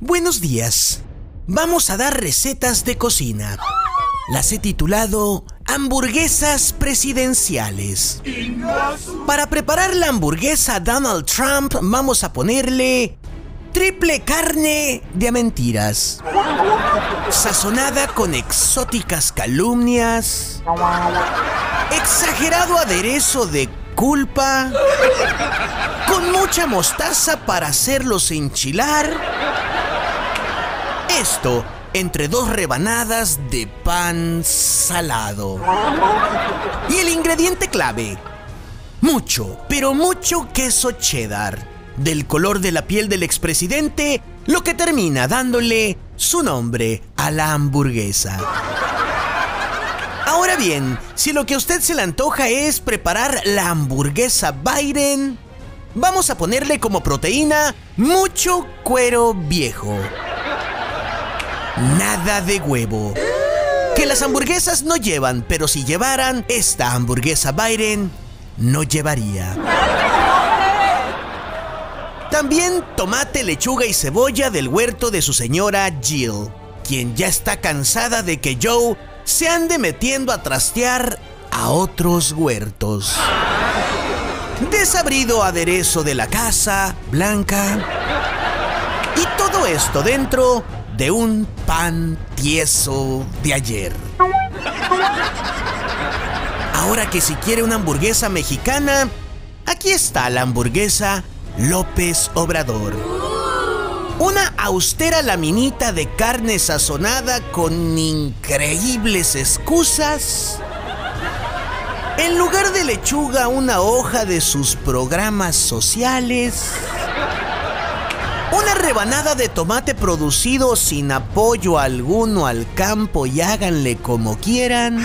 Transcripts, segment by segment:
Buenos días. Vamos a dar recetas de cocina. Las he titulado Hamburguesas Presidenciales. Para preparar la hamburguesa Donald Trump vamos a ponerle triple carne de mentiras, sazonada con exóticas calumnias, exagerado aderezo de culpa, con mucha mostaza para hacerlos enchilar. Esto entre dos rebanadas de pan salado. Y el ingrediente clave, mucho, pero mucho queso cheddar, del color de la piel del expresidente, lo que termina dándole su nombre a la hamburguesa. Ahora bien, si lo que a usted se le antoja es preparar la hamburguesa Biden, vamos a ponerle como proteína mucho cuero viejo. Nada de huevo. Que las hamburguesas no llevan, pero si llevaran, esta hamburguesa Biden no llevaría. También tomate, lechuga y cebolla del huerto de su señora Jill, quien ya está cansada de que Joe se ande metiendo a trastear a otros huertos. Desabrido aderezo de la casa, blanca. Y todo esto dentro de un pan tieso de ayer. Ahora que si quiere una hamburguesa mexicana, aquí está la hamburguesa López Obrador. Una austera laminita de carne sazonada con increíbles excusas. En lugar de lechuga, una hoja de sus programas sociales. Rebanada de tomate producido sin apoyo alguno al campo y háganle como quieran.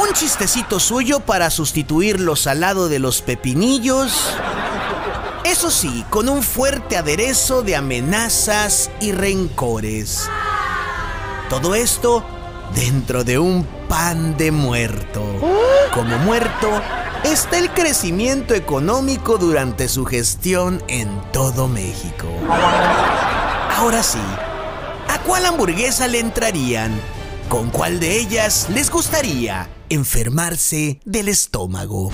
Un chistecito suyo para sustituir lo salado de los pepinillos. Eso sí, con un fuerte aderezo de amenazas y rencores. Todo esto dentro de un pan de muerto. Como muerto está el crecimiento económico durante su gestión en todo México. Ahora sí, ¿a cuál hamburguesa le entrarían? ¿Con cuál de ellas les gustaría enfermarse del estómago?